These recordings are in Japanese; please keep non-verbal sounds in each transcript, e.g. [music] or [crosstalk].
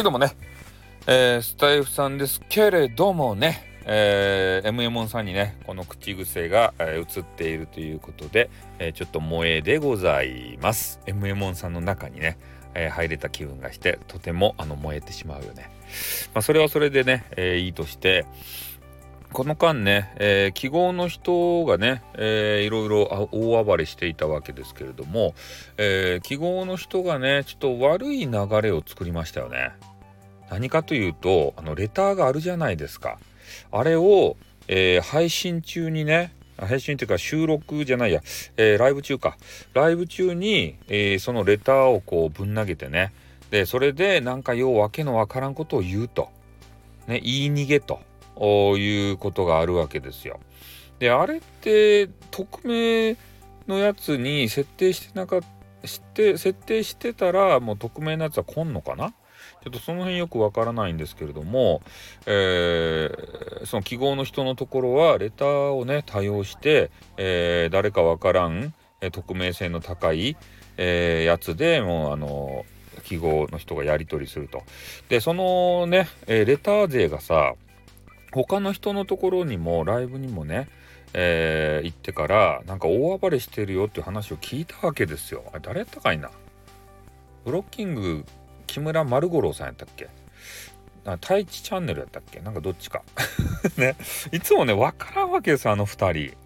はいどもね、えー、スタイフさんですけれどもね、えー、MMON さんにねこの口癖が、えー、映っているということで、えー、ちょっと萌えでございます MMON さんの中にね、えー、入れた気分がしてとてもあの燃えてしまうよねまあそれはそれでね、えー、いいとしてこの間ね、えー、記号の人がね、えー、いろいろ大暴れしていたわけですけれども、えー、記号の人がね、ちょっと悪い流れを作りましたよね。何かというと、あの、レターがあるじゃないですか。あれを、えー、配信中にね、配信っていうか収録じゃないや、えー、ライブ中か。ライブ中に、えー、そのレターをこうぶん投げてね。で、それでなんかようわけのわからんことを言うと。ね、言い逃げと。いうことがあるわけですよ。で、あれって匿名のやつに設定してなかった、設定してたらもう匿名のやつは来んのかな？ちょっとその辺よくわからないんですけれども、えー、その記号の人のところはレターをね多用して、えー、誰かわからん、え匿名性の高い、え、やつでもうあの記号の人がやり取りすると。でそのね、えレター勢がさ他の人のところにもライブにもね、えー、行ってからなんか大暴れしてるよっていう話を聞いたわけですよ。あれ誰やったかいな？ブロッキング木村丸五郎さんやったっけ？太一チャンネルやったっけ？なんかどっちか [laughs] ね。いつもね、わからんわけですあの二人。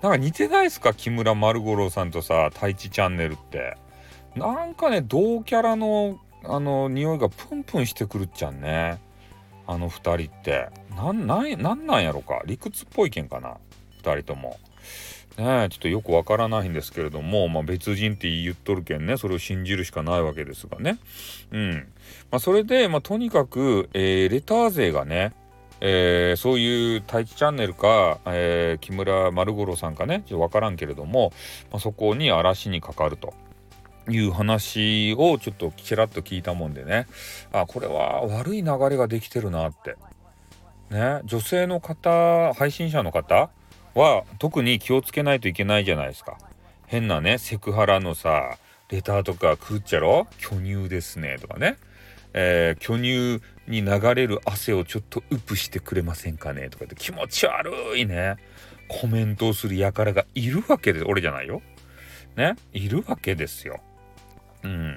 なんか似てないですか？木村丸五郎さんとさ、太一チャンネルって。なんかね、同キャラの、あの、匂いがプンプンしてくるっちゃんね。あの2人ってなんなんなんなんやろか？理屈っぽいけんかな？2人とも。ねちょっとよくわからないんですけれども、まあ、別人って言っとるけんねそれを信じるしかないわけですがね。うんまあ、それで、まあ、とにかく、えー、レター勢がねえー、そういう太一チャンネルか、えー、木村丸五郎さんかねちょっと分からんけれども、まあ、そこに嵐にかかると。いう話をちょっとちらっと聞いたもんでねあこれは悪い流れができてるなってね女性の方配信者の方は特に気をつけないといけないじゃないですか。変なねセクハラのさレターとか食っちゃろ？巨乳ですねとかね。えー、巨乳に流れる汗をちょっとウプしてくれませんかねとかって気持ち悪いね。コメントをする輩がいるわけで俺じゃないよ。ね？いるわけですよ。うん、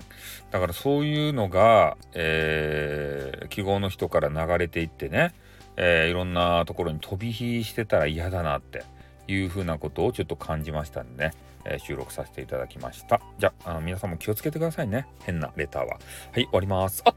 だからそういうのが、えー、記号の人から流れていってね、えー、いろんなところに飛び火してたら嫌だなっていうふうなことをちょっと感じましたんでね、えー、収録させていただきました。じゃあ、あ皆さんも気をつけてくださいね。変なレターは。はい、終わります。あっ、